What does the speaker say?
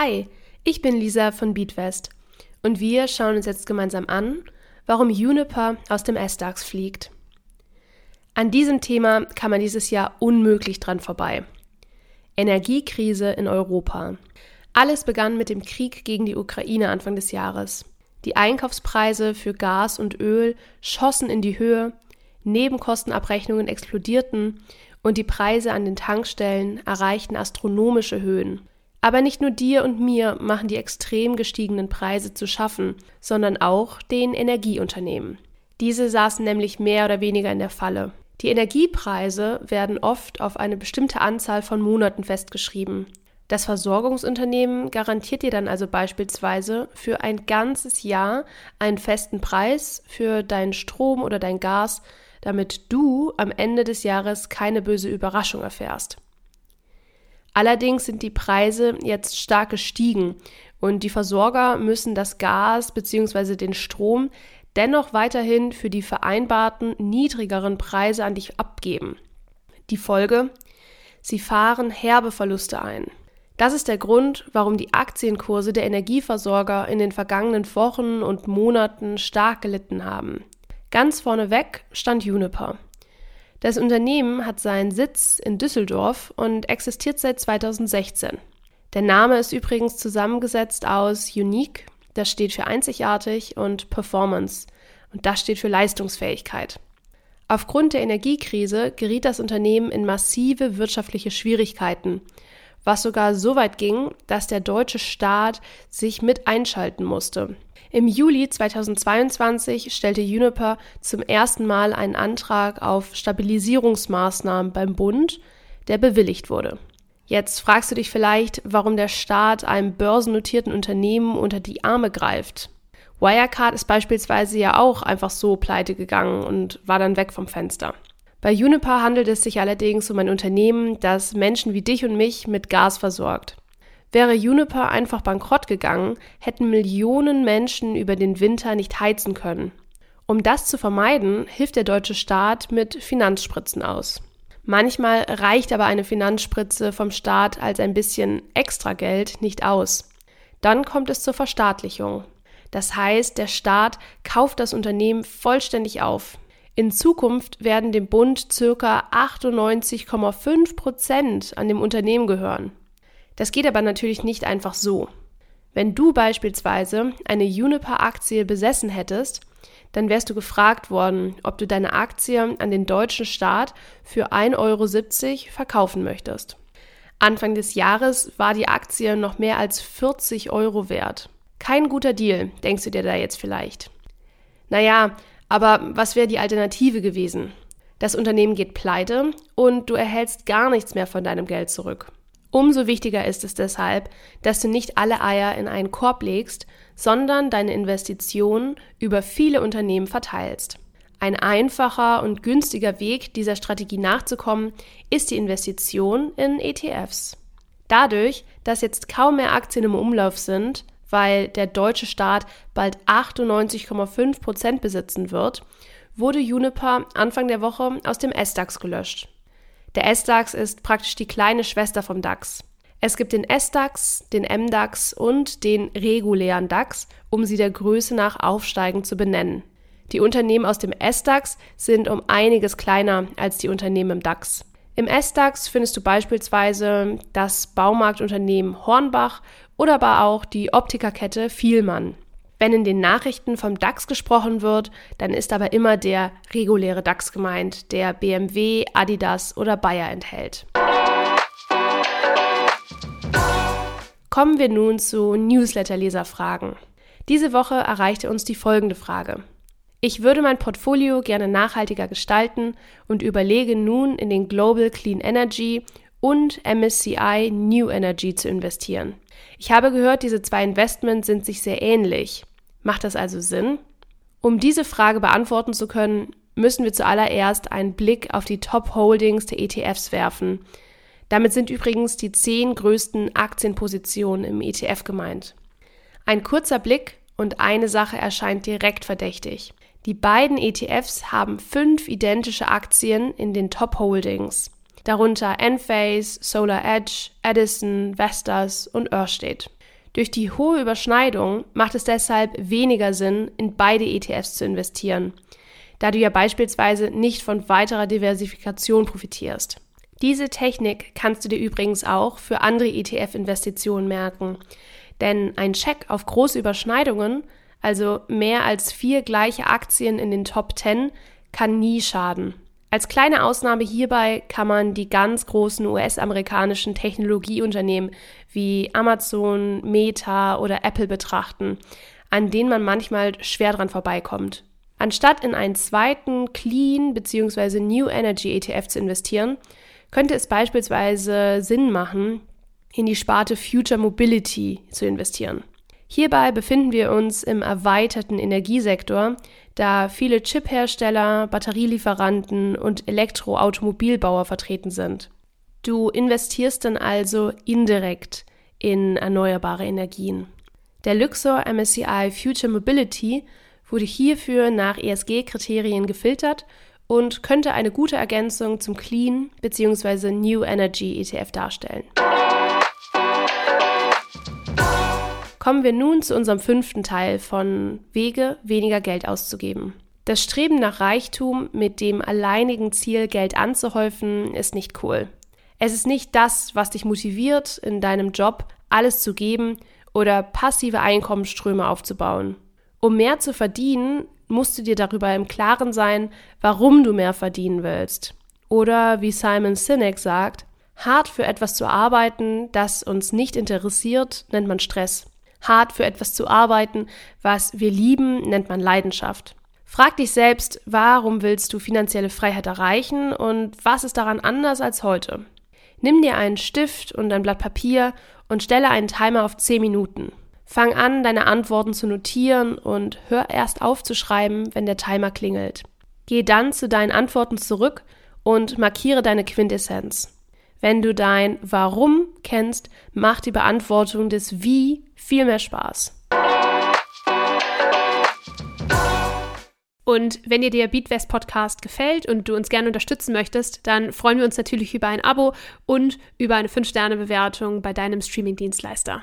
Hi, ich bin Lisa von Beatwest und wir schauen uns jetzt gemeinsam an, warum Juniper aus dem S-DAX fliegt. An diesem Thema kann man dieses Jahr unmöglich dran vorbei. Energiekrise in Europa. Alles begann mit dem Krieg gegen die Ukraine Anfang des Jahres. Die Einkaufspreise für Gas und Öl schossen in die Höhe, Nebenkostenabrechnungen explodierten und die Preise an den Tankstellen erreichten astronomische Höhen. Aber nicht nur dir und mir machen die extrem gestiegenen Preise zu schaffen, sondern auch den Energieunternehmen. Diese saßen nämlich mehr oder weniger in der Falle. Die Energiepreise werden oft auf eine bestimmte Anzahl von Monaten festgeschrieben. Das Versorgungsunternehmen garantiert dir dann also beispielsweise für ein ganzes Jahr einen festen Preis für deinen Strom oder dein Gas, damit du am Ende des Jahres keine böse Überraschung erfährst. Allerdings sind die Preise jetzt stark gestiegen und die Versorger müssen das Gas bzw. den Strom dennoch weiterhin für die vereinbarten niedrigeren Preise an dich abgeben. Die Folge? Sie fahren herbe Verluste ein. Das ist der Grund, warum die Aktienkurse der Energieversorger in den vergangenen Wochen und Monaten stark gelitten haben. Ganz vorneweg stand Juniper. Das Unternehmen hat seinen Sitz in Düsseldorf und existiert seit 2016. Der Name ist übrigens zusammengesetzt aus Unique, das steht für einzigartig, und Performance, und das steht für Leistungsfähigkeit. Aufgrund der Energiekrise geriet das Unternehmen in massive wirtschaftliche Schwierigkeiten, was sogar so weit ging, dass der deutsche Staat sich mit einschalten musste. Im Juli 2022 stellte Juniper zum ersten Mal einen Antrag auf Stabilisierungsmaßnahmen beim Bund, der bewilligt wurde. Jetzt fragst du dich vielleicht, warum der Staat einem börsennotierten Unternehmen unter die Arme greift. Wirecard ist beispielsweise ja auch einfach so pleite gegangen und war dann weg vom Fenster. Bei Juniper handelt es sich allerdings um ein Unternehmen, das Menschen wie dich und mich mit Gas versorgt. Wäre Juniper einfach bankrott gegangen, hätten Millionen Menschen über den Winter nicht heizen können. Um das zu vermeiden, hilft der deutsche Staat mit Finanzspritzen aus. Manchmal reicht aber eine Finanzspritze vom Staat als ein bisschen Extrageld nicht aus. Dann kommt es zur Verstaatlichung. Das heißt, der Staat kauft das Unternehmen vollständig auf. In Zukunft werden dem Bund ca. 98,5 Prozent an dem Unternehmen gehören. Das geht aber natürlich nicht einfach so. Wenn du beispielsweise eine Juniper-Aktie besessen hättest, dann wärst du gefragt worden, ob du deine Aktie an den deutschen Staat für 1,70 Euro verkaufen möchtest. Anfang des Jahres war die Aktie noch mehr als 40 Euro wert. Kein guter Deal, denkst du dir da jetzt vielleicht. Naja, aber was wäre die Alternative gewesen? Das Unternehmen geht pleite und du erhältst gar nichts mehr von deinem Geld zurück. Umso wichtiger ist es deshalb, dass du nicht alle Eier in einen Korb legst, sondern deine Investitionen über viele Unternehmen verteilst. Ein einfacher und günstiger Weg, dieser Strategie nachzukommen, ist die Investition in ETFs. Dadurch, dass jetzt kaum mehr Aktien im Umlauf sind, weil der deutsche Staat bald 98,5 Prozent besitzen wird, wurde Juniper Anfang der Woche aus dem S-DAX gelöscht. Der S-DAX ist praktisch die kleine Schwester vom DAX. Es gibt den S-DAX, den M-DAX und den regulären DAX, um sie der Größe nach aufsteigend zu benennen. Die Unternehmen aus dem S-DAX sind um einiges kleiner als die Unternehmen im DAX. Im S-DAX findest du beispielsweise das Baumarktunternehmen Hornbach oder aber auch die Optikerkette Vielmann. Wenn in den Nachrichten vom DAX gesprochen wird, dann ist aber immer der reguläre DAX gemeint, der BMW, Adidas oder Bayer enthält. Kommen wir nun zu Newsletter-Leserfragen. Diese Woche erreichte uns die folgende Frage. Ich würde mein Portfolio gerne nachhaltiger gestalten und überlege nun in den Global Clean Energy und MSCI New Energy zu investieren. Ich habe gehört, diese zwei Investments sind sich sehr ähnlich. Macht das also Sinn? Um diese Frage beantworten zu können, müssen wir zuallererst einen Blick auf die Top Holdings der ETFs werfen. Damit sind übrigens die zehn größten Aktienpositionen im ETF gemeint. Ein kurzer Blick und eine Sache erscheint direkt verdächtig. Die beiden ETFs haben fünf identische Aktien in den Top Holdings, darunter Enphase, Solar Edge, Edison, Vestas und Ørsted. Durch die hohe Überschneidung macht es deshalb weniger Sinn, in beide ETFs zu investieren, da du ja beispielsweise nicht von weiterer Diversifikation profitierst. Diese Technik kannst du dir übrigens auch für andere ETF-Investitionen merken, denn ein Check auf große Überschneidungen, also mehr als vier gleiche Aktien in den Top 10, kann nie schaden. Als kleine Ausnahme hierbei kann man die ganz großen US-amerikanischen Technologieunternehmen wie Amazon, Meta oder Apple betrachten, an denen man manchmal schwer dran vorbeikommt. Anstatt in einen zweiten Clean bzw. New Energy ETF zu investieren, könnte es beispielsweise Sinn machen, in die Sparte Future Mobility zu investieren. Hierbei befinden wir uns im erweiterten Energiesektor, da viele Chiphersteller, Batterielieferanten und Elektroautomobilbauer vertreten sind. Du investierst dann also indirekt in erneuerbare Energien. Der Luxor MSCI Future Mobility wurde hierfür nach ESG-Kriterien gefiltert und könnte eine gute Ergänzung zum Clean bzw. New Energy ETF darstellen. Kommen wir nun zu unserem fünften Teil von Wege, weniger Geld auszugeben. Das Streben nach Reichtum mit dem alleinigen Ziel, Geld anzuhäufen, ist nicht cool. Es ist nicht das, was dich motiviert, in deinem Job alles zu geben oder passive Einkommensströme aufzubauen. Um mehr zu verdienen, musst du dir darüber im Klaren sein, warum du mehr verdienen willst. Oder wie Simon Sinek sagt, hart für etwas zu arbeiten, das uns nicht interessiert, nennt man Stress. Hart für etwas zu arbeiten, was wir lieben, nennt man Leidenschaft. Frag dich selbst, warum willst du finanzielle Freiheit erreichen und was ist daran anders als heute? Nimm dir einen Stift und ein Blatt Papier und stelle einen Timer auf 10 Minuten. Fang an, deine Antworten zu notieren und hör erst auf zu schreiben, wenn der Timer klingelt. Geh dann zu deinen Antworten zurück und markiere deine Quintessenz. Wenn du dein Warum kennst, macht die Beantwortung des Wie viel mehr Spaß. Und wenn dir der Beatwest Podcast gefällt und du uns gerne unterstützen möchtest, dann freuen wir uns natürlich über ein Abo und über eine 5-Sterne-Bewertung bei deinem Streaming-Dienstleister.